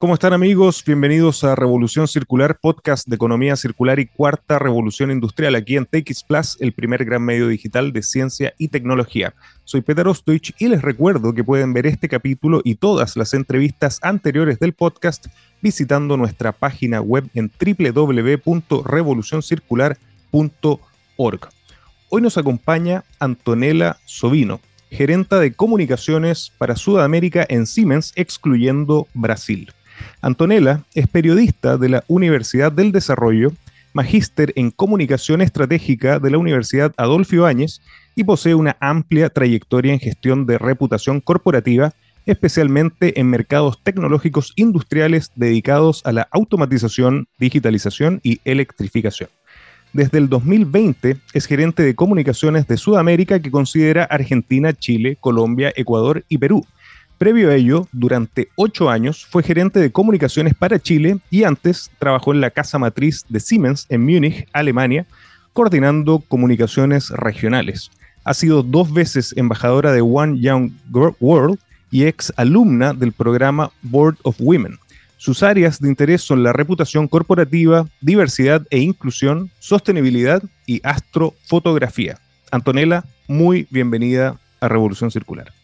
¿Cómo están amigos? Bienvenidos a Revolución Circular, podcast de economía circular y cuarta revolución industrial aquí en TX Plus, el primer gran medio digital de ciencia y tecnología. Soy Peter Ostoich y les recuerdo que pueden ver este capítulo y todas las entrevistas anteriores del podcast visitando nuestra página web en www.revolucioncircular.org. Hoy nos acompaña Antonella Sovino, gerenta de comunicaciones para Sudamérica en Siemens, excluyendo Brasil. Antonella es periodista de la Universidad del Desarrollo, magíster en comunicación estratégica de la Universidad Adolfo Ibáñez y posee una amplia trayectoria en gestión de reputación corporativa, especialmente en mercados tecnológicos industriales dedicados a la automatización, digitalización y electrificación. Desde el 2020 es gerente de comunicaciones de Sudamérica que considera Argentina, Chile, Colombia, Ecuador y Perú Previo a ello, durante ocho años fue gerente de comunicaciones para Chile y antes trabajó en la casa matriz de Siemens en Múnich, Alemania, coordinando comunicaciones regionales. Ha sido dos veces embajadora de One Young World y ex alumna del programa Board of Women. Sus áreas de interés son la reputación corporativa, diversidad e inclusión, sostenibilidad y astrofotografía. Antonella, muy bienvenida a Revolución Circular.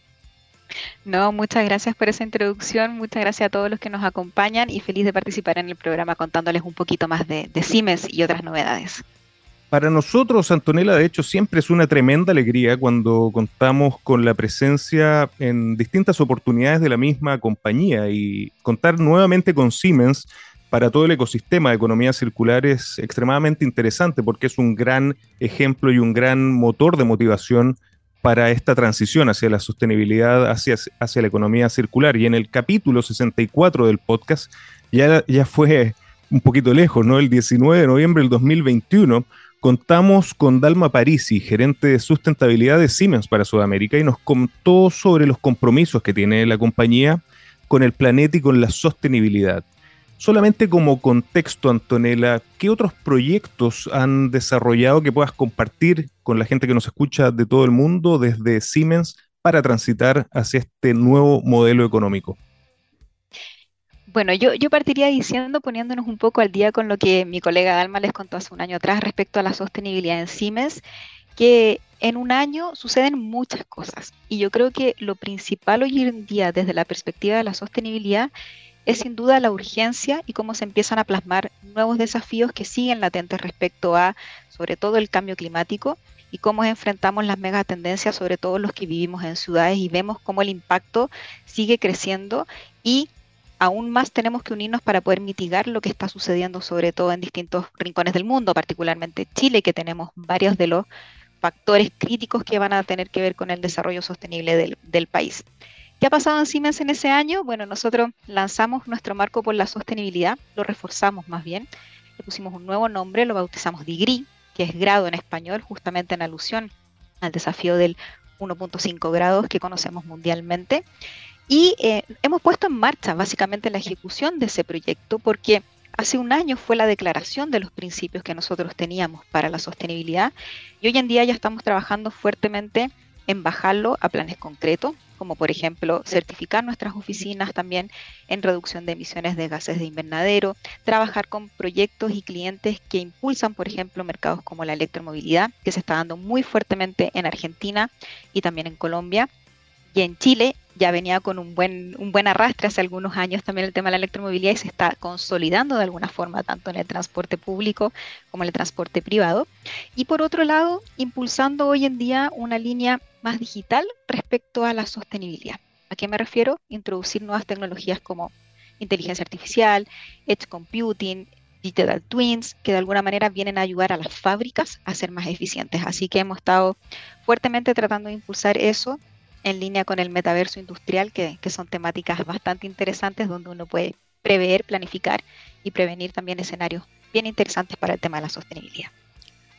No, muchas gracias por esa introducción, muchas gracias a todos los que nos acompañan y feliz de participar en el programa contándoles un poquito más de, Siemens y otras novedades. Para nosotros, Antonella, de hecho, siempre es una tremenda alegría cuando contamos con la presencia en distintas oportunidades de la misma compañía y contar nuevamente con Siemens para todo el ecosistema de economía circular es extremadamente interesante porque es un gran ejemplo y un gran motor de motivación para esta transición hacia la sostenibilidad, hacia, hacia la economía circular. Y en el capítulo 64 del podcast ya, ya fue un poquito lejos, ¿no? El 19 de noviembre del 2021 contamos con Dalma Parisi, gerente de sustentabilidad de Siemens para Sudamérica, y nos contó sobre los compromisos que tiene la compañía con el planeta y con la sostenibilidad. Solamente como contexto, Antonella, ¿qué otros proyectos han desarrollado que puedas compartir con la gente que nos escucha de todo el mundo desde Siemens para transitar hacia este nuevo modelo económico? Bueno, yo, yo partiría diciendo, poniéndonos un poco al día con lo que mi colega Dalma les contó hace un año atrás respecto a la sostenibilidad en Siemens, que en un año suceden muchas cosas. Y yo creo que lo principal hoy en día desde la perspectiva de la sostenibilidad es sin duda la urgencia y cómo se empiezan a plasmar nuevos desafíos que siguen latentes respecto a, sobre todo, el cambio climático y cómo enfrentamos las megatendencias, sobre todo los que vivimos en ciudades y vemos cómo el impacto sigue creciendo y aún más tenemos que unirnos para poder mitigar lo que está sucediendo, sobre todo en distintos rincones del mundo, particularmente Chile, que tenemos varios de los factores críticos que van a tener que ver con el desarrollo sostenible del, del país. ¿Qué ha pasado en Siemens en ese año? Bueno, nosotros lanzamos nuestro marco por la sostenibilidad, lo reforzamos más bien, le pusimos un nuevo nombre, lo bautizamos DIGRI, que es grado en español, justamente en alusión al desafío del 1.5 grados que conocemos mundialmente. Y eh, hemos puesto en marcha básicamente la ejecución de ese proyecto porque hace un año fue la declaración de los principios que nosotros teníamos para la sostenibilidad y hoy en día ya estamos trabajando fuertemente en bajarlo a planes concretos, como por ejemplo certificar nuestras oficinas también en reducción de emisiones de gases de invernadero, trabajar con proyectos y clientes que impulsan, por ejemplo, mercados como la electromovilidad, que se está dando muy fuertemente en Argentina y también en Colombia. Y en Chile ya venía con un buen, un buen arrastre hace algunos años también el tema de la electromovilidad y se está consolidando de alguna forma tanto en el transporte público como en el transporte privado. Y por otro lado, impulsando hoy en día una línea más digital respecto a la sostenibilidad. ¿A qué me refiero? Introducir nuevas tecnologías como inteligencia artificial, edge computing, digital twins, que de alguna manera vienen a ayudar a las fábricas a ser más eficientes. Así que hemos estado fuertemente tratando de impulsar eso en línea con el metaverso industrial, que, son temáticas bastante interesantes donde uno puede prever, planificar y prevenir también escenarios bien interesantes para el tema de la sostenibilidad.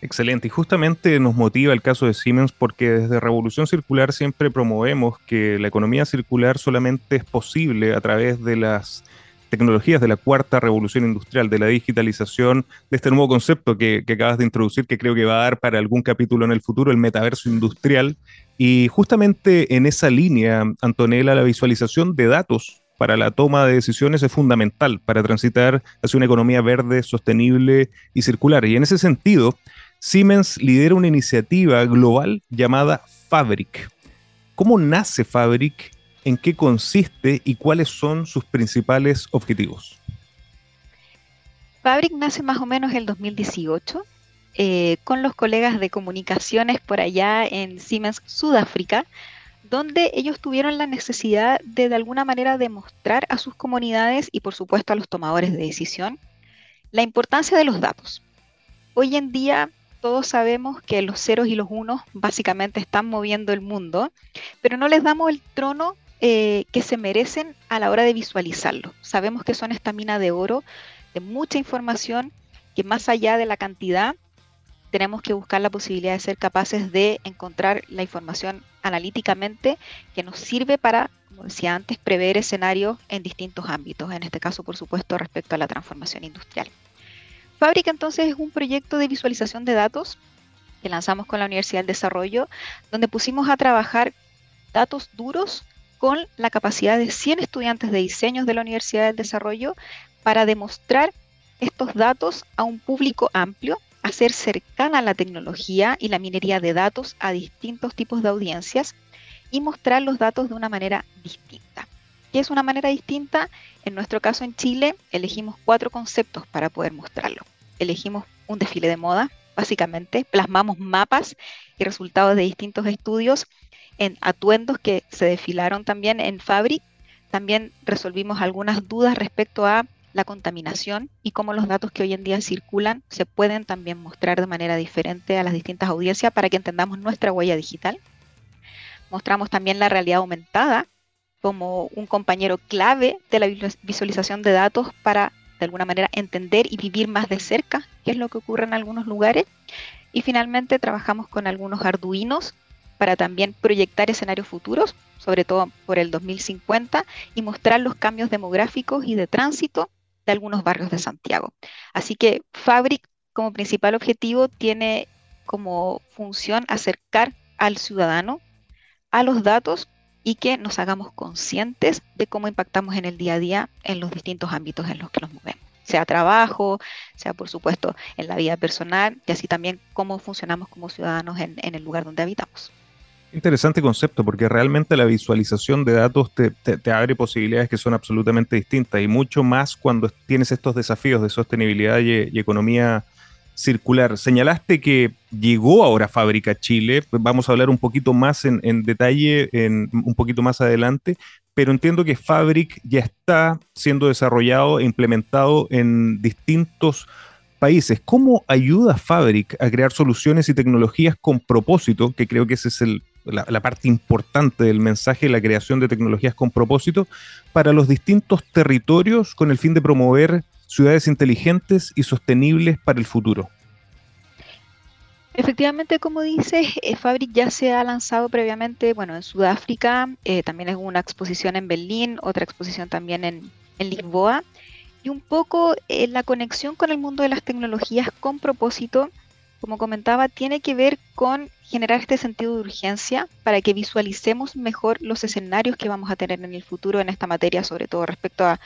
Excelente, y justamente nos motiva el caso de Siemens porque desde Revolución Circular siempre promovemos que la economía circular solamente es posible a través de las tecnologías de la cuarta revolución industrial, de la digitalización, de este nuevo concepto que, acabas de introducir, que creo que va a dar para algún capítulo en el futuro, el metaverso industrial. Y justamente en esa línea, Antonella, la visualización de datos para la toma de decisiones es fundamental para transitar hacia una economía verde, sostenible y circular. Y en ese sentido, Siemens lidera una iniciativa global llamada Fabric. ¿Cómo nace Fabric en qué consiste y cuáles son sus principales objetivos. Fabric nace más o menos el 2018 eh, con los colegas de comunicaciones por allá en Siemens Sudáfrica, donde ellos tuvieron la necesidad de de alguna manera demostrar a sus comunidades y por supuesto a los tomadores de decisión la importancia de los datos. Hoy en día todos sabemos que los ceros y los unos básicamente están moviendo el mundo, pero no les damos el trono eh, que se merecen a la hora de visualizarlo. Sabemos que son esta mina de oro, de mucha información, que más allá de la cantidad, tenemos que buscar la posibilidad de ser capaces de encontrar la información analíticamente que nos sirve para, como decía antes, prever escenarios en distintos ámbitos, en este caso, por supuesto, respecto a la transformación industrial. Fábrica entonces es un proyecto de visualización de datos que lanzamos con la Universidad del Desarrollo, donde pusimos a trabajar datos duros con la capacidad de 100 estudiantes de diseños de la Universidad del Desarrollo para demostrar estos datos a un público amplio, hacer cercana la tecnología y la minería de datos a distintos tipos de audiencias y mostrar los datos de una manera distinta. ¿Qué es una manera distinta? En nuestro caso en Chile elegimos cuatro conceptos para poder mostrarlo. Elegimos un desfile de moda, básicamente, plasmamos mapas y resultados de distintos estudios en atuendos que se desfilaron también en Fabric. También resolvimos algunas dudas respecto a la contaminación y cómo los datos que hoy en día circulan se pueden también mostrar de manera diferente a las distintas audiencias para que entendamos nuestra huella digital. Mostramos también la realidad aumentada como un compañero clave de la visualización de datos para de alguna manera entender y vivir más de cerca qué es lo que ocurre en algunos lugares. Y finalmente trabajamos con algunos arduinos para también proyectar escenarios futuros, sobre todo por el 2050, y mostrar los cambios demográficos y de tránsito de algunos barrios de Santiago. Así que Fabric como principal objetivo tiene como función acercar al ciudadano a los datos y que nos hagamos conscientes de cómo impactamos en el día a día en los distintos ámbitos en los que nos movemos, sea trabajo, sea por supuesto en la vida personal y así también cómo funcionamos como ciudadanos en, el lugar donde habitamos. Interesante concepto, porque realmente la visualización de datos te, abre posibilidades que son absolutamente distintas y mucho más cuando tienes estos desafíos de sostenibilidad y, economía circular. Señalaste que llegó ahora Fábrica Chile, vamos a hablar un poquito más en, detalle en, un poquito más adelante, pero entiendo que Fabric ya está siendo desarrollado e implementado en distintos países. ¿Cómo ayuda Fabric a crear soluciones y tecnologías con propósito? Que creo que ese es el, la, parte importante del mensaje, la creación de tecnologías con propósito para los distintos territorios con el fin de promover ciudades inteligentes y sostenibles para el futuro. Efectivamente, como dices, eh, Fabric ya se ha lanzado previamente, bueno, en Sudáfrica, eh, también es una exposición en Berlín, otra exposición también en, Lisboa, y un poco eh, la conexión con el mundo de las tecnologías con propósito como comentaba, tiene que ver con generar este sentido de urgencia para que visualicemos mejor los escenarios que vamos a tener en el futuro en esta materia, sobre todo respecto a,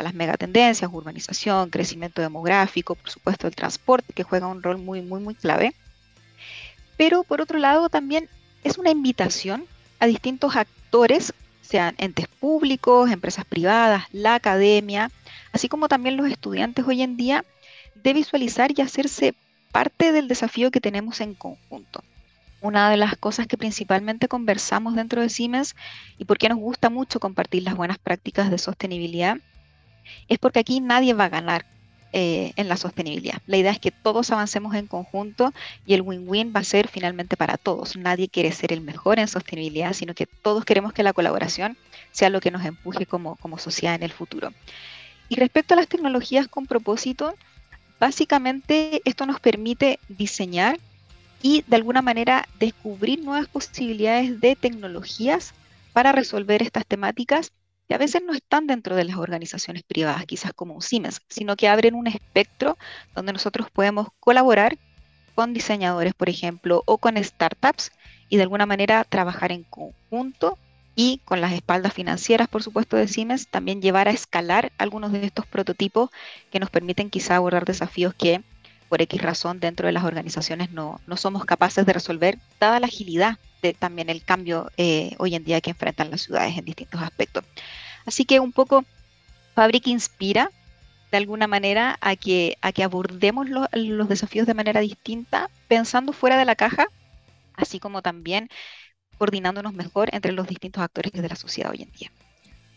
las megatendencias, urbanización, crecimiento demográfico, por supuesto el transporte, que juega un rol muy, muy, muy clave. Pero por otro lado, también es una invitación a distintos actores sean entes públicos, empresas privadas, la academia, así como también los estudiantes hoy en día, de visualizar y hacerse parte del desafío que tenemos en conjunto. Una de las cosas que principalmente conversamos dentro de Siemens y por qué nos gusta mucho compartir las buenas prácticas de sostenibilidad es porque aquí nadie va a ganar eh, en la sostenibilidad. La idea es que todos avancemos en conjunto y el win-win va a ser finalmente para todos. Nadie quiere ser el mejor en sostenibilidad, sino que todos queremos que la colaboración sea lo que nos empuje como, como sociedad en el futuro. Y respecto a las tecnologías con propósito, básicamente esto nos permite diseñar y de alguna manera descubrir nuevas posibilidades de tecnologías para resolver estas temáticas a veces no están dentro de las organizaciones privadas, quizás como Siemens, sino que abren un espectro donde nosotros podemos colaborar con diseñadores, por ejemplo, o con startups y de alguna manera trabajar en conjunto y con las espaldas financieras, por supuesto, de Siemens, también llevar a escalar algunos de estos prototipos que nos permiten quizá abordar desafíos que por X razón dentro de las organizaciones no, no somos capaces de resolver, dada la agilidad de también el cambio eh, hoy en día que enfrentan las ciudades en distintos aspectos. Así que un poco Fabric inspira de alguna manera a que, a que abordemos los desafíos de manera distinta, pensando fuera de la caja, así como también coordinándonos mejor entre los distintos actores de la sociedad hoy en día.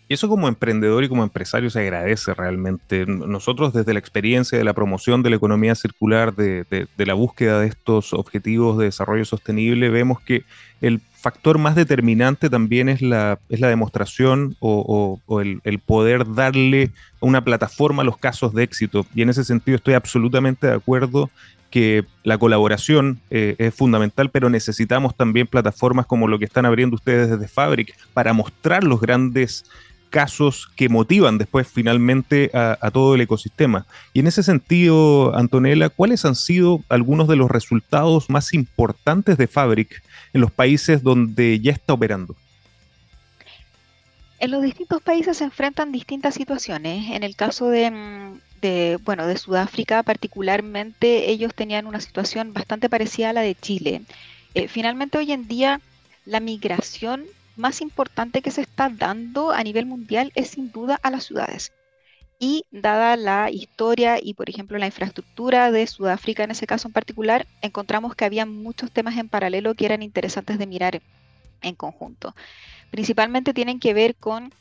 Y eso como emprendedor y como empresario se agradece realmente. Nosotros desde la experiencia de la promoción de la economía circular, de, la búsqueda de estos objetivos de desarrollo sostenible, vemos que el factor más determinante también es la, es la demostración o, el, poder darle una plataforma a los casos de éxito. Y en ese sentido estoy absolutamente de acuerdo que la colaboración eh, es fundamental, pero necesitamos también plataformas como lo que están abriendo ustedes desde Fabric para mostrar los grandes casos que motivan después finalmente a, todo el ecosistema. Y en ese sentido, Antonella, ¿cuáles han sido algunos de los resultados más importantes de Fabric en los países donde ya está operando? En los distintos países se enfrentan distintas situaciones. En el caso de, mm, bueno, de Sudáfrica particularmente, ellos tenían una situación bastante parecida a la de Chile. Eh, finalmente, hoy en día, la migración más importante que se está dando a nivel mundial es sin duda a las ciudades. Y dada la historia y, por ejemplo, la infraestructura de Sudáfrica en ese caso en particular, encontramos que había muchos temas en paralelo que eran interesantes de mirar en conjunto. Principalmente tienen que ver con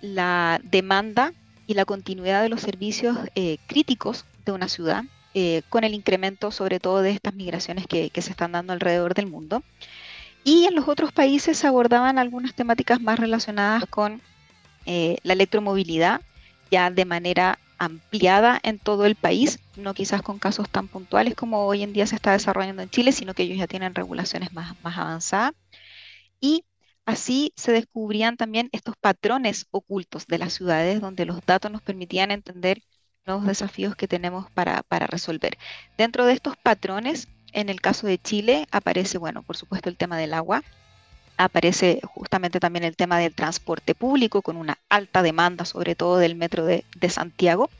la demanda y la continuidad de los servicios eh, críticos de una ciudad, eh, con el incremento sobre todo de estas migraciones que, se están dando alrededor del mundo. Y en los otros países se abordaban algunas temáticas más relacionadas con eh, la electromovilidad, ya de manera ampliada en todo el país, no quizás con casos tan puntuales como hoy en día se está desarrollando en Chile, sino que ellos ya tienen regulaciones más, más avanzadas. Y así se descubrían también estos patrones ocultos de las ciudades, donde los datos nos permitían entender nuevos desafíos que tenemos para, para resolver. Dentro de estos patrones en el caso de Chile aparece, bueno, por supuesto el tema del agua, aparece justamente también el tema del transporte público con una alta demanda, sobre todo del metro de, Santiago,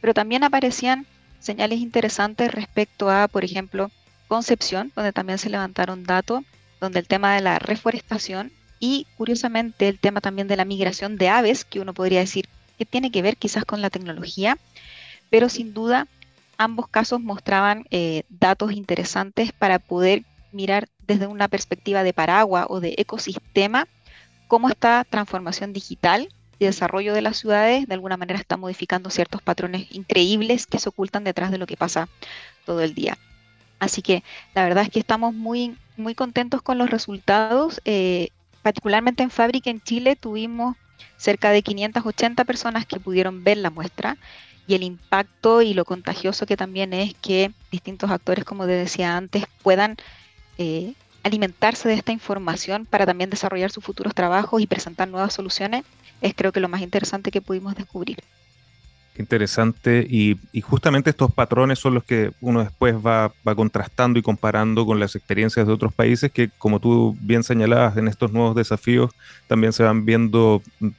pero también aparecían señales interesantes respecto a, por ejemplo, Concepción, donde también se levantaron datos, donde el tema de la reforestación y curiosamente el tema también de la migración de aves, que uno podría decir que tiene que ver quizás con la tecnología, pero sin duda ambos casos mostraban eh, datos interesantes para poder mirar desde una perspectiva de paraguas o de ecosistema cómo esta transformación digital y desarrollo de las ciudades de alguna manera está modificando ciertos patrones increíbles que se ocultan detrás de lo que pasa todo el día. Así que la verdad es que estamos muy, muy contentos con los resultados. Eh, particularmente en Fábrica en Chile tuvimos cerca de 580 personas que pudieron ver la muestra y el impacto y lo contagioso que también es que distintos actores, como te decía antes, puedan eh, alimentarse de esta información para también desarrollar sus futuros trabajos y presentar nuevas soluciones, es creo que lo más interesante que pudimos descubrir interesante y, justamente estos patrones son los que uno después va, contrastando y comparando con las experiencias de otros países que, como tú bien señalabas, en estos nuevos desafíos también se van viendo eh,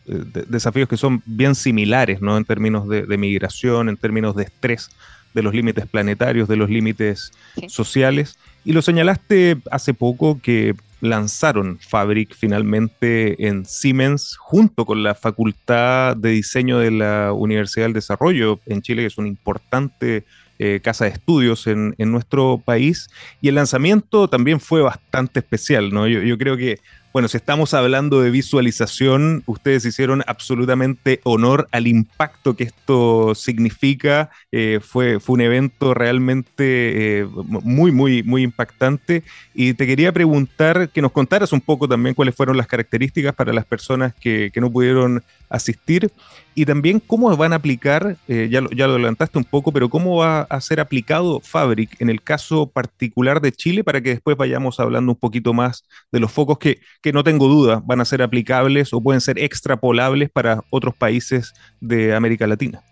desafíos que son bien similares, ¿no? En términos de, migración, en términos de estrés, de los límites planetarios, de los límites sociales. Y lo señalaste hace poco que lanzaron Fabric finalmente en Siemens junto con la Facultad de Diseño de la Universidad del Desarrollo en Chile, que es una importante eh, casa de estudios en, nuestro país. Y el lanzamiento también fue bastante especial, ¿no? yo creo que bueno, si estamos hablando de visualización, ustedes hicieron absolutamente honor al impacto que esto significa. Eh, fue, fue un evento realmente eh, muy, muy, muy impactante. Y te quería preguntar que nos contaras un poco también cuáles fueron las características para las personas que, que no pudieron asistir y también cómo van a aplicar, eh, ya, lo, ya lo adelantaste un poco, pero cómo va a ser aplicado Fabric en el caso particular de Chile para que después vayamos hablando un poquito más de los focos que, que no tengo duda van a ser aplicables o pueden ser extrapolables para otros países de América Latina.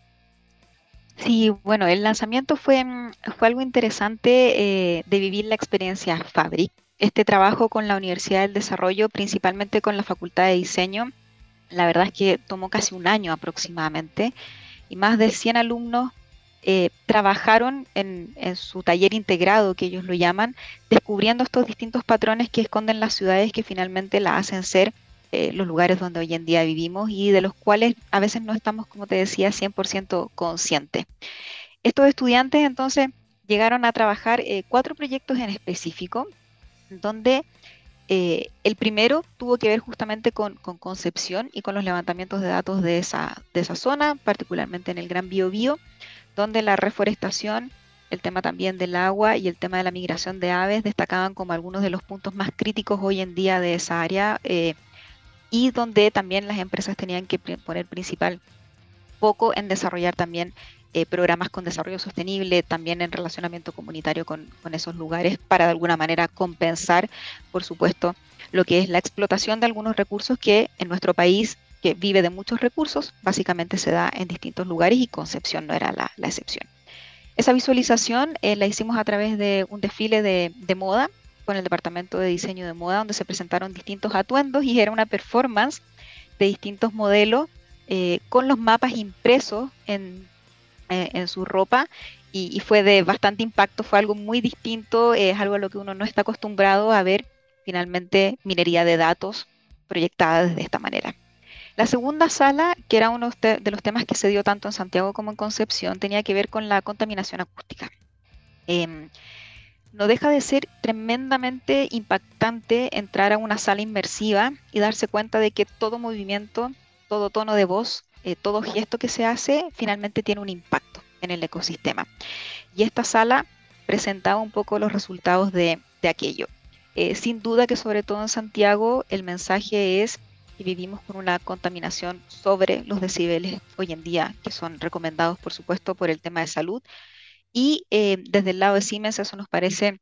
Sí, bueno, el lanzamiento fue, mm, fue algo interesante eh, de vivir la experiencia Fabric. Este trabajo con la Universidad del Desarrollo, principalmente con la Facultad de Diseño, la verdad es que tomó casi un año aproximadamente y más de 100 alumnos eh, trabajaron en, su taller integrado, que ellos lo llaman, descubriendo estos distintos patrones que esconden las ciudades que finalmente la hacen ser eh, los lugares donde hoy en día vivimos y de los cuales a veces no estamos, como te decía, 100% conscientes. Estos estudiantes entonces llegaron a trabajar eh, cuatro proyectos en específico, donde eh, el primero tuvo que ver justamente con, Concepción y con los levantamientos de datos de esa, de esa zona, particularmente en el Gran Biobío, donde la reforestación, el tema también del agua y el tema de la migración de aves destacaban como algunos de los puntos más críticos hoy en día de esa área eh, y donde también las empresas tenían que poner principal foco en desarrollar también eh, programas con desarrollo sostenible, también en relacionamiento comunitario con, esos lugares para de alguna manera compensar, por supuesto, lo que es la explotación de algunos recursos que en nuestro país, que vive de muchos recursos, básicamente se da en distintos lugares y Concepción no era la, excepción. Esa visualización eh, la hicimos a través de un desfile de, moda con el Departamento de Diseño de Moda, donde se presentaron distintos atuendos y era una performance de distintos modelos eh, con los mapas impresos en eh, en su ropa y, fue de bastante impacto, fue algo muy distinto, es algo a lo que uno no está acostumbrado a ver finalmente minería de datos proyectada de esta manera. La segunda sala, que era uno de los temas que se dio tanto en Santiago como en Concepción, tenía que ver con la contaminación acústica. Em, no deja de ser tremendamente impactante entrar a una sala inmersiva y darse cuenta de que todo movimiento, todo tono de voz, eh, todo gesto que se hace finalmente tiene un impacto en el ecosistema. Y esta sala presentaba un poco los resultados de, aquello. Eh, sin duda que sobre todo en Santiago el mensaje es que vivimos con una contaminación sobre los decibeles hoy en día, que son recomendados por supuesto por el tema de salud. Y eh, desde el lado de Siemens eso nos parece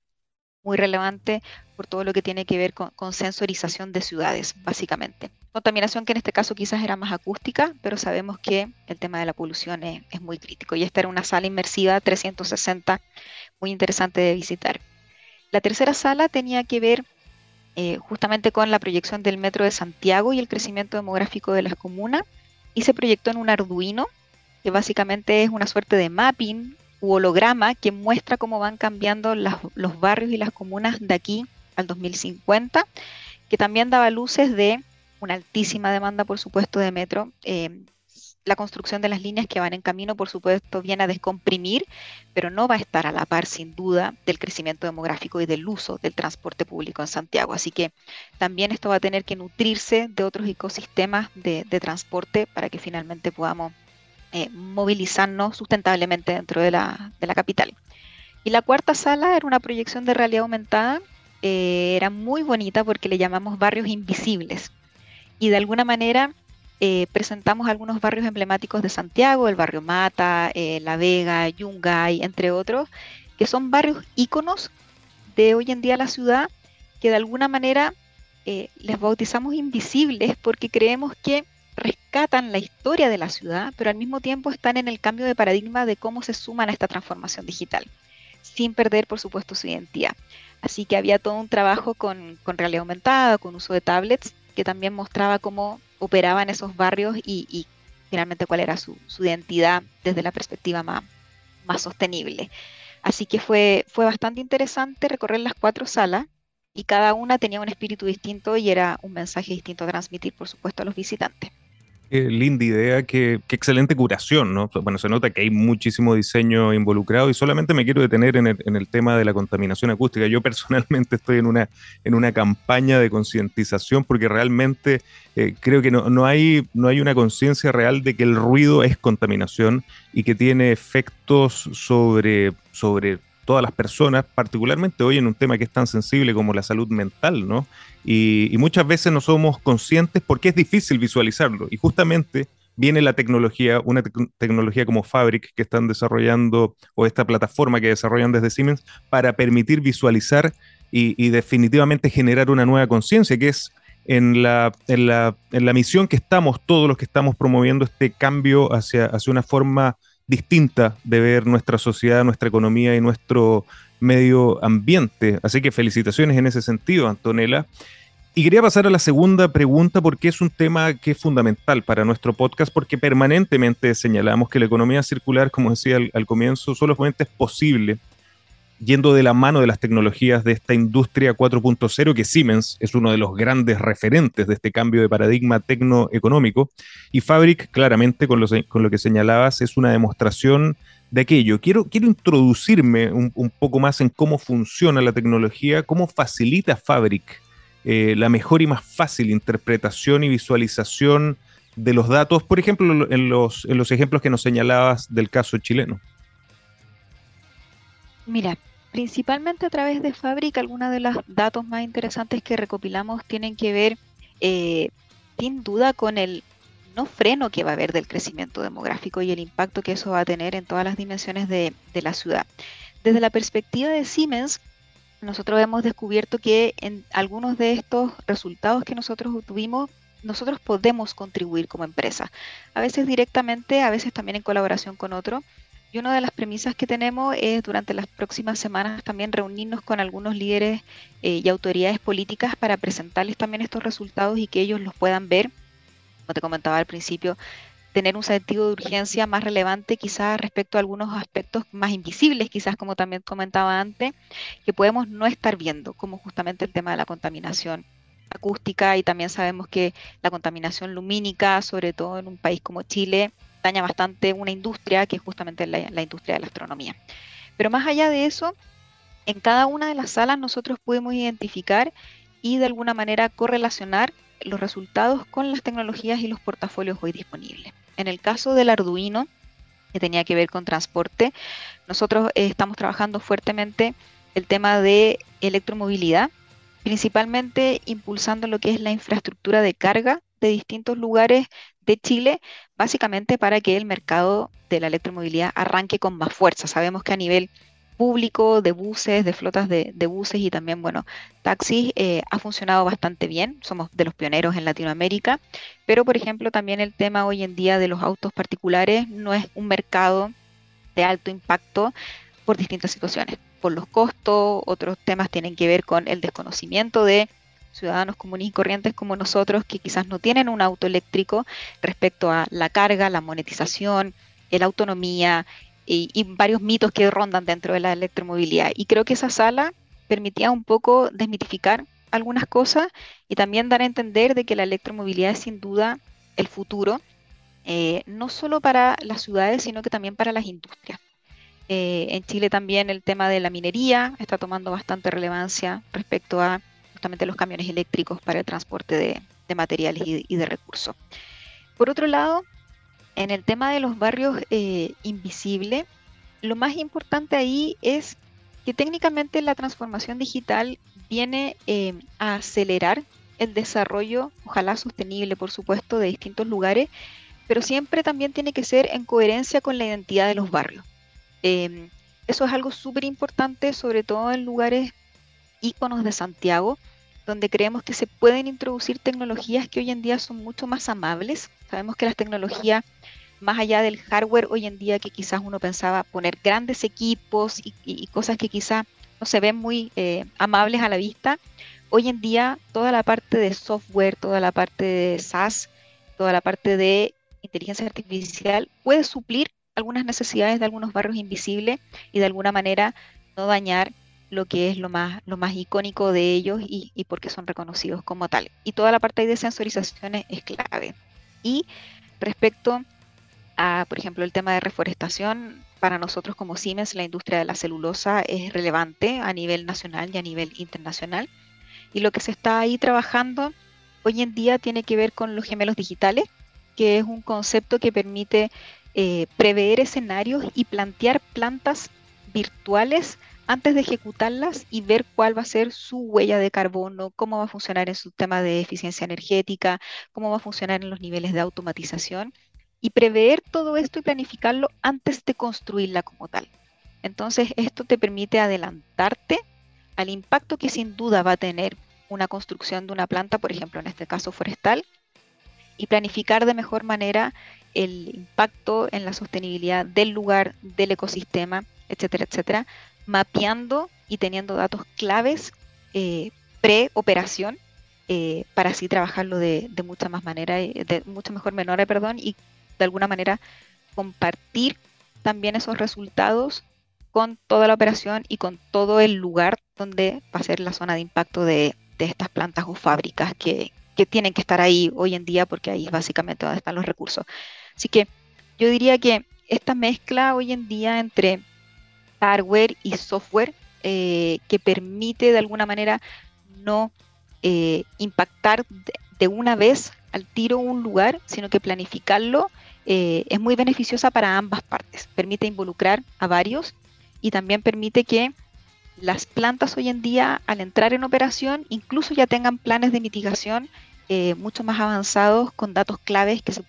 muy relevante por todo lo que tiene que ver con, sensorización de ciudades, básicamente. Contaminación que en este caso quizás era más acústica, pero sabemos que el tema de la polución es, muy crítico. Y esta era una sala inmersiva 360 muy interesante de visitar. La tercera sala tenía que ver eh, justamente con la proyección del metro de Santiago y el crecimiento demográfico de las comunas y se proyectó en un Arduino, que básicamente es una suerte de mapping holograma que muestra cómo van cambiando los barrios y las comunas de aquí al 2050, que también daba luces de una altísima demanda, por supuesto, de metro. Eh, la construcción de las líneas que van en camino, por supuesto, viene a descomprimir, pero no va a estar a la par, sin duda, del crecimiento demográfico y del uso del transporte público en Santiago. Así que también esto va a tener que nutrirse de otros ecosistemas de transporte para que finalmente podamos eh, movilizarnos sustentablemente dentro de la, capital. Y la cuarta sala era una proyección de realidad aumentada, eh, era muy bonita porque le llamamos barrios invisibles. Y de alguna manera eh, presentamos algunos barrios emblemáticos de Santiago, el barrio Mata, La Vega, Yungay, entre otros, que son barrios íconos de hoy en día la ciudad, que de alguna manera les bautizamos invisibles porque creemos que rescatan la historia de la ciudad, pero al mismo tiempo están en el cambio de paradigma de cómo se suman a esta transformación digital, sin perder, por supuesto, su identidad. Así que había todo un trabajo con, realidad aumentada, con uso de tablets, que también mostraba cómo operaban esos barrios y, finalmente cuál era su, identidad desde la perspectiva más, más sostenible. Así que fue, fue bastante interesante recorrer las cuatro salas y cada una tenía un espíritu distinto y era un mensaje distinto a transmitir, por supuesto, a los visitantes. Qué linda idea, qué, excelente curación, ¿no? Bueno, se nota que hay muchísimo diseño involucrado y solamente me quiero detener en el, tema de la contaminación acústica. Yo personalmente estoy en una, en una campaña de concientización porque realmente eh, creo que no, no, hay, no hay una conciencia real de que el ruido es contaminación y que tiene efectos sobre, sobre todas las personas, particularmente hoy en un tema que es tan sensible como la salud mental, ¿no? Y, muchas veces no somos conscientes porque es difícil visualizarlo. Y justamente viene la tecnología, una tecnología como Fabric que están desarrollando, o esta plataforma que desarrollan desde Siemens, para permitir visualizar y, definitivamente generar una nueva conciencia, que es en la, en, la, en la, misión que estamos, todos los que estamos promoviendo este cambio hacia, hacia una forma distinta de ver nuestra sociedad, nuestra economía y nuestro medio ambiente. Así que felicitaciones en ese sentido, Antonella. Y quería pasar a la segunda pregunta porque es un tema que es fundamental para nuestro podcast porque permanentemente señalamos que la economía circular, como decía al, comienzo, solamente es posible yendo de la mano de las tecnologías de esta industria 4.0, que Siemens es uno de los grandes referentes de este cambio de paradigma tecnoeconómico, y Fabric, claramente, con lo, con lo que señalabas, es una demostración de aquello. Quiero, quiero introducirme un, poco más en cómo funciona la tecnología, cómo facilita Fabric eh, la mejor y más fácil interpretación y visualización de los datos, por ejemplo, en los, en los ejemplos que nos señalabas del caso chileno. Mira, principalmente a través de Fabric, algunos de los datos más interesantes que recopilamos tienen que ver, eh, sin duda, con el no freno que va a haber del crecimiento demográfico y el impacto que eso va a tener en todas las dimensiones de, de la ciudad. Desde la perspectiva de Siemens, nosotros hemos descubierto que en algunos de estos resultados que nosotros obtuvimos, nosotros podemos contribuir como empresa, a veces directamente, a veces también en colaboración con otro, y una de las premisas que tenemos es durante las próximas semanas también reunirnos con algunos líderes eh, y autoridades políticas para presentarles también estos resultados y que ellos los puedan ver. Como te comentaba al principio, tener un sentido de urgencia más relevante quizás respecto a algunos aspectos más invisibles, quizás como también comentaba antes, que podemos no estar viendo, como justamente el tema de la contaminación acústica y también sabemos que la contaminación lumínica, sobre todo en un país como Chile, daña bastante una industria que es justamente la, industria de la astronomía. Pero más allá de eso, en cada una de las salas nosotros podemos identificar y de alguna manera correlacionar los resultados con las tecnologías y los portafolios hoy disponibles. En el caso del Arduino, que tenía que ver con transporte, nosotros eh, estamos trabajando fuertemente el tema de electromovilidad, principalmente impulsando lo que es la infraestructura de carga de distintos lugares de Chile, básicamente para que el mercado de la electromovilidad arranque con más fuerza. Sabemos que a nivel público de buses, de flotas de, buses y también, bueno, taxis, eh, ha funcionado bastante bien. Somos de los pioneros en Latinoamérica, pero por ejemplo también el tema hoy en día de los autos particulares no es un mercado de alto impacto por distintas situaciones, por los costos, otros temas tienen que ver con el desconocimiento de ciudadanos comunes y corrientes como nosotros que quizás no tienen un auto eléctrico respecto a la carga, la monetización, la autonomía y, varios mitos que rondan dentro de la electromovilidad. Y creo que esa sala permitía un poco desmitificar algunas cosas y también dar a entender de que la electromovilidad es sin duda el futuro, eh, no solo para las ciudades, sino que también para las industrias. Eh, en Chile también el tema de la minería está tomando bastante relevancia respecto a los camiones eléctricos para el transporte de, materiales y, de recursos. Por otro lado, en el tema de los barrios eh, invisibles, lo más importante ahí es que técnicamente la transformación digital viene eh, a acelerar el desarrollo, ojalá sostenible, por supuesto, de distintos lugares, pero siempre también tiene que ser en coherencia con la identidad de los barrios. Em, eso es algo súper importante, sobre todo en lugares íconos de Santiago, donde creemos que se pueden introducir tecnologías que hoy en día son mucho más amables. Sabemos que las tecnologías, más allá del hardware, hoy en día que quizás uno pensaba poner grandes equipos y, cosas que quizás no se ven muy eh, amables a la vista, hoy en día toda la parte de software, toda la parte de SaaS, toda la parte de inteligencia artificial puede suplir algunas necesidades de algunos barrios invisibles y de alguna manera no dañar lo que es lo más, lo más icónico de ellos y, y porque son reconocidos como tal. Y toda la parte de sensorización es, es clave. Y respecto a, por ejemplo, el tema de reforestación, para nosotros como Siemens la industria de la celulosa es relevante a nivel nacional y a nivel internacional. Y lo que se está ahí trabajando hoy en día tiene que ver con los gemelos digitales, que es un concepto que permite eh, prever escenarios y plantear plantas virtuales antes de ejecutarlas y ver cuál va a ser su huella de carbono, cómo va a funcionar en su tema de eficiencia energética, cómo va a funcionar en los niveles de automatización y prever todo esto y planificarlo antes de construirla como tal. Entonces, esto te permite adelantarte al impacto que sin duda va a tener una construcción de una planta, por ejemplo, en este caso forestal, y planificar de mejor manera el impacto en la sostenibilidad del lugar, del ecosistema, etcétera, etcétera, mapeando y teniendo datos claves eh, pre-operación eh, para así trabajarlo de, mucha más manera, eh, de mucha mejor manera, perdón, y de alguna manera compartir también esos resultados con toda la operación y con todo el lugar donde va a ser la zona de impacto de, estas plantas o fábricas que, que, tienen que estar ahí hoy en día porque ahí es básicamente donde están los recursos. Así que yo diría que esta mezcla hoy en día entre hardware y software eh, que permite de alguna manera no eh, impactar de, una vez al tiro un lugar, sino que planificarlo eh, es muy beneficiosa para ambas partes. Permite involucrar a varios y también permite que las plantas hoy en día, al entrar en operación, incluso ya tengan planes de mitigación mucho más avanzados con datos claves que se,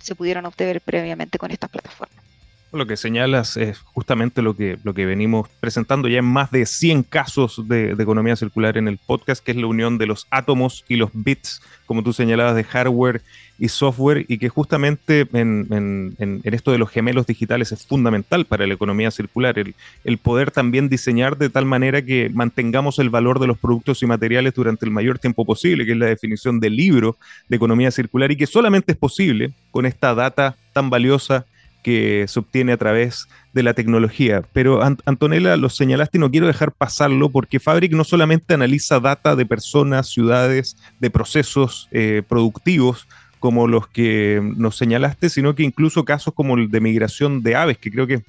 se pudieron obtener previamente con estas plataformas. Lo que señalas es justamente lo que, lo que venimos presentando. Ya en más de 100 casos de, economía circular en el podcast, que es la unión de los átomos y los bits, como tú señalabas, de hardware y software, y que justamente en, esto de los gemelos digitales es fundamental para la economía circular, el, el, poder también diseñar de tal manera que mantengamos el valor de los productos y materiales durante el mayor tiempo posible, que es la definición del libro de economía circular, y que solamente es posible con esta data tan valiosa que se obtiene a través de la tecnología. Pero Antonella, lo señalaste y no quiero dejar pasarlo porque Fabric no solamente analiza data de personas, ciudades, de procesos eh, productivos como los que nos señalaste, sino que incluso casos como el de migración de aves, que creo que,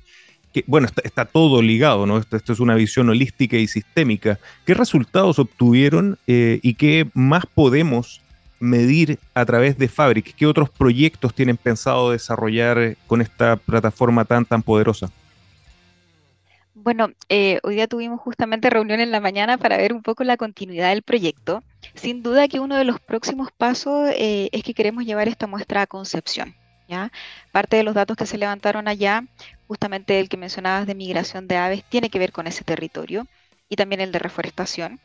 bueno, está, todo ligado, ¿no? Esto, es una visión holística y sistémica. ¿Qué resultados obtuvieron eh, y qué más podemos medir a través de Fabric? ¿Qué otros proyectos tienen pensado desarrollar con esta plataforma tan, tan poderosa? Bueno, eh, hoy día tuvimos justamente reunión en la mañana para ver un poco la continuidad del proyecto. Sin duda que uno de los próximos pasos eh, es que queremos llevar esta muestra a Concepción. ¿ya? Parte de los datos que se levantaron allá, justamente el que mencionabas de migración de aves, tiene que ver con ese territorio y también el de reforestación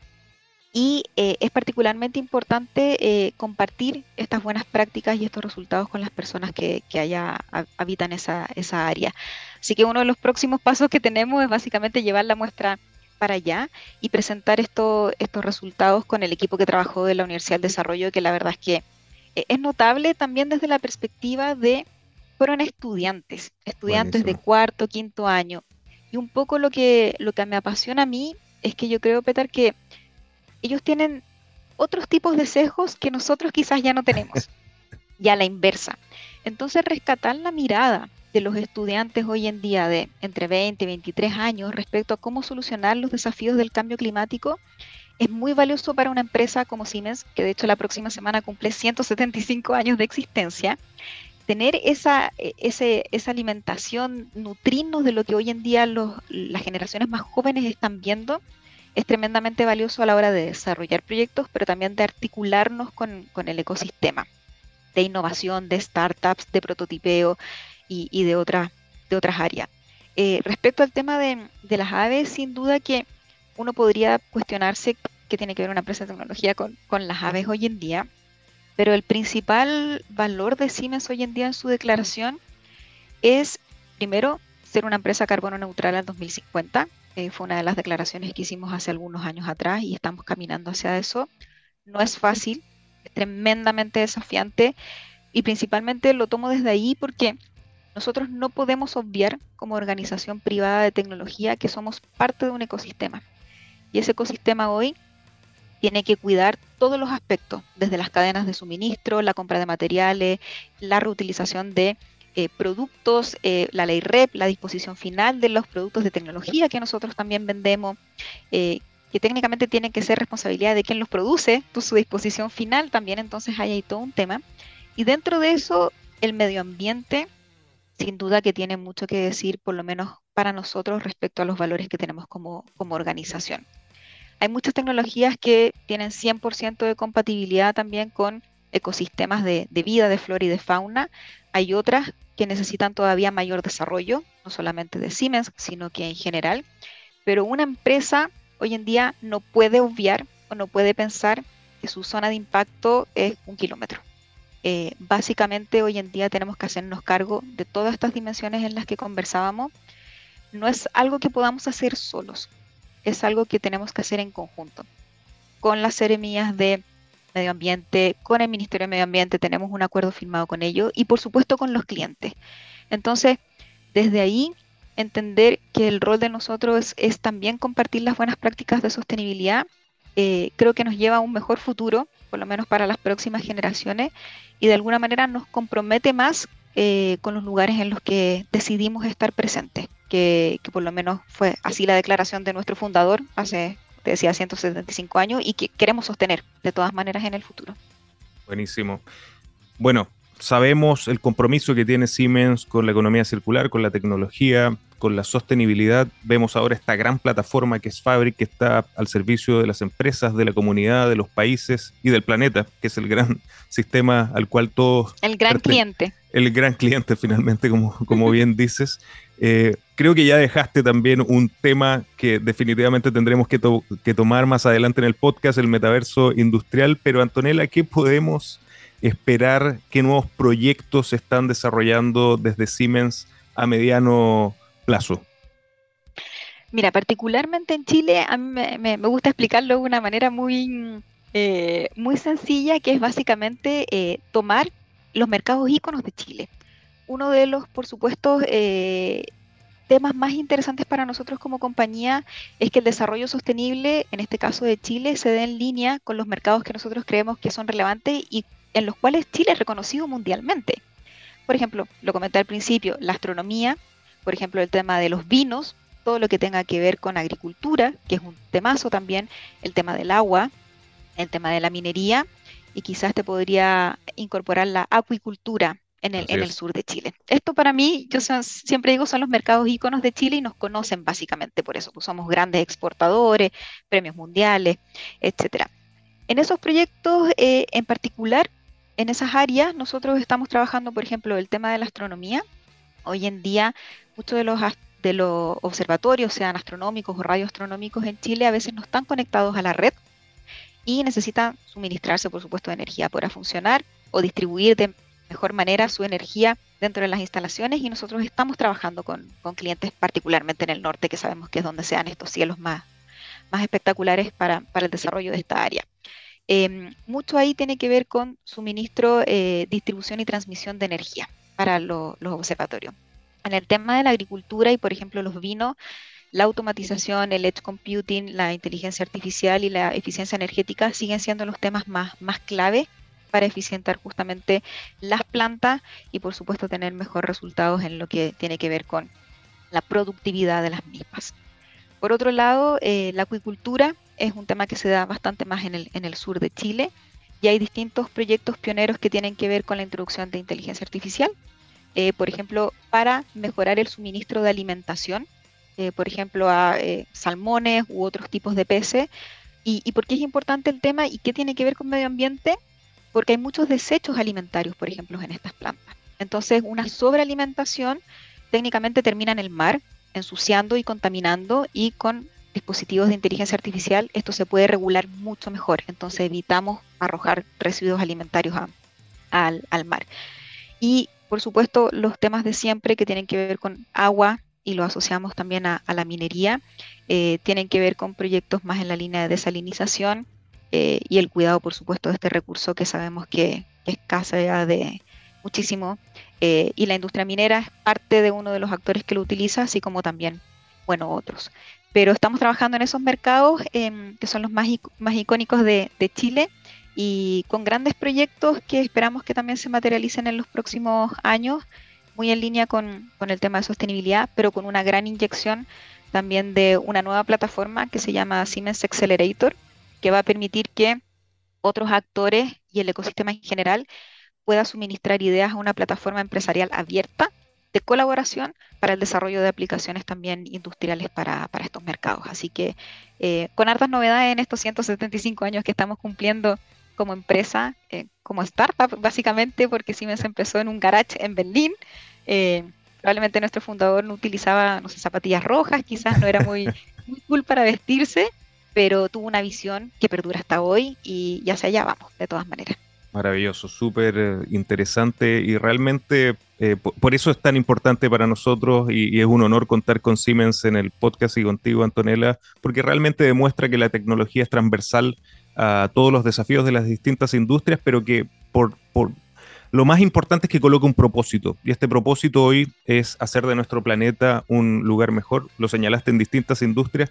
y eh, es particularmente importante eh, compartir estas buenas prácticas y estos resultados con las personas que, allá habitan esa, esa, área. Así que uno de los próximos pasos que tenemos es básicamente llevar la muestra para allá y presentar estos resultados con el equipo que trabajó de la Universidad del Desarrollo, que la verdad es que eh, es notable también desde la perspectiva de, fueron estudiantes, estudiantes de cuarto, quinto año. Y un poco lo que, lo que me apasiona a mí es que yo creo, Petar, que ellos tienen otros tipos de sesgos que nosotros quizás ya no tenemos, y a la inversa. Entonces, rescatar la mirada de los estudiantes hoy en día de entre 20 y 23 años respecto a cómo solucionar los desafíos del cambio climático es muy valioso para una empresa como Siemens, que de hecho la próxima semana cumple 175 años de existencia. Tener esa, e, esa alimentación, nutrirnos de lo que hoy en día las generaciones más jóvenes están viendo, es tremendamente valioso a la hora de desarrollar proyectos, pero también de articularnos con, el ecosistema de innovación, de startups, de prototipeo y, de, otra, de otras áreas. Eh, respecto al tema de, las aves, sin duda que uno podría cuestionarse qué tiene que ver una empresa de tecnología con, con las aves hoy en día, pero el principal valor de Siemens hoy en día en su declaración es, primero, ser una empresa carbono neutral al 2050, fue una de las declaraciones que hicimos hace algunos años atrás y estamos caminando hacia eso. No es fácil, es tremendamente desafiante y principalmente lo tomo desde ahí porque nosotros no podemos obviar como organización privada de tecnología que somos parte de un ecosistema. Y ese ecosistema hoy tiene que cuidar todos los aspectos, desde las cadenas de suministro, la compra de materiales, la reutilización de eh, productos, eh, la ley REP, la disposición final de los productos de tecnología que nosotros también vendemos, eh, que técnicamente tienen que ser responsabilidad de quien los produce, pues, su disposición final también, entonces hay ahí todo un tema. Y dentro de eso, el medio ambiente, sin duda que tiene mucho que decir, por lo menos para nosotros, respecto a los valores que tenemos como, como organización. Hay muchas tecnologías que tienen 100% de compatibilidad también con ecosistemas de, de, vida, de flora y de fauna. Hay otras que necesitan todavía mayor desarrollo, no solamente de Siemens, sino que en general. Pero una empresa hoy en día no puede obviar o no puede pensar que su zona de impacto es un kilómetro. Eh, básicamente hoy en día tenemos que hacernos cargo de todas estas dimensiones en las que conversábamos. No es algo que podamos hacer solos, es algo que tenemos que hacer en conjunto. Con las seremías de medio ambiente, con el Ministerio de Medio Ambiente tenemos un acuerdo firmado con ellos y por supuesto con los clientes. Entonces, desde ahí, entender que el rol de nosotros es, también compartir las buenas prácticas de sostenibilidad, eh, creo que nos lleva a un mejor futuro, por lo menos para las próximas generaciones, y de alguna manera nos compromete más eh, con los lugares en los que decidimos estar presentes, que, que por lo menos fue así la declaración de nuestro fundador hace te decía, 175 años y que queremos sostener de todas maneras en el futuro. Buenísimo. Bueno, sabemos el compromiso que tiene Siemens con la economía circular, con la tecnología, con la sostenibilidad. Vemos ahora esta gran plataforma que es Fabric, que está al servicio de las empresas, de la comunidad, de los países y del planeta, que es el gran sistema al cual todos... El gran cliente. El gran cliente, finalmente, como, como bien dices. Eh, creo que ya dejaste también un tema que definitivamente tendremos que, tomar más adelante en el podcast, el metaverso industrial. Pero Antonella, ¿qué podemos esperar? ¿Qué nuevos proyectos se están desarrollando desde Siemens a mediano plazo? Mira, particularmente en Chile, a mí me, gusta explicarlo de una manera muy, eh, muy sencilla, que es básicamente eh, tomar los mercados íconos de Chile uno de los, por supuesto, eh, temas más interesantes para nosotros como compañía es que el desarrollo sostenible, en este caso de Chile, se dé en línea con los mercados que nosotros creemos que son relevantes y en los cuales Chile es reconocido mundialmente. Por ejemplo, lo comenté al principio, la astronomía, por ejemplo, el tema de los vinos, todo lo que tenga que ver con agricultura, que es un temazo también, el tema del agua, el tema de la minería, y quizás te podría incorporar la acuicultura, en el, en el sur de Chile. Esto para mí, yo siempre digo, son los mercados íconos de Chile y nos conocen básicamente por eso, pues somos grandes exportadores, premios mundiales, etcétera. En esos proyectos eh, en particular, en esas áreas, nosotros estamos trabajando, por ejemplo, el tema de la astronomía. Hoy en día, muchos de los, de los observatorios, sean astronómicos o radioastronómicos en Chile, a veces no están conectados a la red y necesitan suministrarse, por supuesto, de energía para funcionar o distribuir de mejor manera su energía dentro de las instalaciones y nosotros estamos trabajando con, clientes particularmente en el norte, que sabemos que es donde sean estos cielos más, más espectaculares para, el desarrollo de esta área. Em, mucho ahí tiene que ver con suministro, eh, distribución y transmisión de energía para los observatorios. En el tema de la agricultura y, por ejemplo, los vinos, la automatización, el edge computing, la inteligencia artificial y la eficiencia energética siguen siendo los temas más, más clave para eficientar justamente las plantas y por supuesto tener mejores resultados en lo que tiene que ver con la productividad de las mismas. Por otro lado, eh, la acuicultura es un tema que se da bastante más en el, sur de Chile y hay distintos proyectos pioneros que tienen que ver con la introducción de inteligencia artificial, eh, por ejemplo, para mejorar el suministro de alimentación, eh, por ejemplo, a salmones u otros tipos de peces. ¿Y, ¿Y por qué es importante el tema y qué tiene que ver con medio ambiente? Porque hay muchos desechos alimentarios, por ejemplo, en estas plantas. Entonces, una sobrealimentación técnicamente termina en el mar, ensuciando y contaminando y con dispositivos de inteligencia artificial esto se puede regular mucho mejor. Entonces evitamos arrojar residuos alimentarios al, mar. Y por supuesto los temas de siempre que tienen que ver con agua y lo asociamos también a, la minería, eh, tienen que ver con proyectos más en la línea de desalinización, eh, y el cuidado, por supuesto, de este recurso que sabemos que, escasea de muchísimo. Eh, y la industria minera es parte de uno de los actores que lo utiliza, así como también, bueno, otros. pero estamos trabajando en esos mercados em, que son los más, más icónicos de, de, Chile y con grandes proyectos que esperamos que también se materialicen en los próximos años, muy en línea con, con el tema de sostenibilidad, pero con una gran inyección también de una nueva plataforma que se llama Siemens Accelerator, que va a permitir que otros actores y el ecosistema en general pueda suministrar ideas a una plataforma empresarial abierta de colaboración para el desarrollo de aplicaciones también industriales para, estos mercados. Así que eh, con hartas novedades en estos 175 años que estamos cumpliendo como empresa, eh, como startup básicamente, porque Siemens empezó en un garage en Berlín. Eh, probablemente nuestro fundador no utilizaba, no sé, zapatillas rojas, quizás no era muy, muy cool para vestirse, pero tuvo una visión que perdura hasta hoy y, ya hacia allá vamos, de todas maneras. Maravilloso, súper eh, interesante y realmente eh, por, eso es tan importante para nosotros y, es un honor contar con Siemens en el podcast y contigo, Antonella, porque realmente demuestra que la tecnología es transversal a todos los desafíos de las distintas industrias, pero que por, por lo más importante es que coloque un propósito y este propósito hoy es hacer de nuestro planeta un lugar mejor. Lo señalaste en distintas industrias,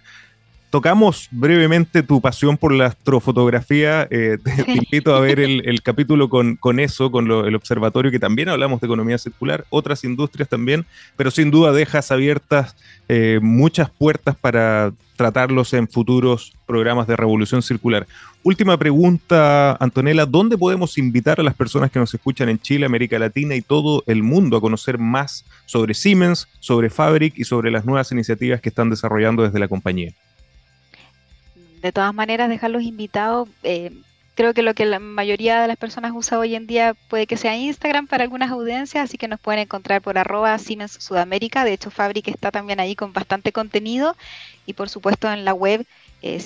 tocamos brevemente tu pasión por la astrofotografía. Eh, te, invito a ver el, capítulo con, eso, con el observatorio, que también hablamos de economía circular, otras industrias también, pero sin duda dejas abiertas eh, muchas puertas para tratarlos en futuros programas de revolución circular. Última pregunta, Antonella, ¿dónde podemos invitar a las personas que nos escuchan en Chile, América Latina y todo el mundo a conocer más sobre Siemens, sobre Fabric y sobre las nuevas iniciativas que están desarrollando desde la compañía? De todas maneras, dejarlos invitados. Eh, creo que lo que la mayoría de las personas usa hoy en día puede que sea Instagram para algunas audiencias, así que nos pueden encontrar por arroba Siemens Sudamérica. De hecho, Fabric está también ahí con bastante contenido y por supuesto en la web eh,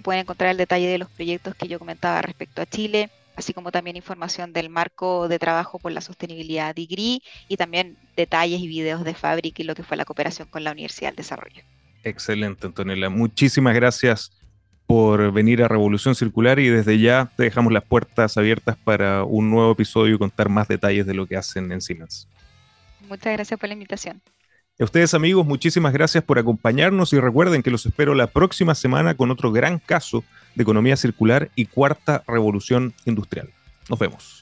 pueden encontrar el detalle de los proyectos que yo comentaba respecto a Chile, así como también información del marco de trabajo por la sostenibilidad DIGRI y también detalles y videos de Fabric y lo que fue la cooperación con la Universidad del Desarrollo. Excelente, Antonella. Muchísimas gracias por venir a Revolución Circular y desde ya te dejamos las puertas abiertas para un nuevo episodio y contar más detalles de lo que hacen en Siemens. Muchas gracias por la invitación. A ustedes amigos, muchísimas gracias por acompañarnos y recuerden que los espero la próxima semana con otro gran caso de economía circular y cuarta revolución industrial. Nos vemos.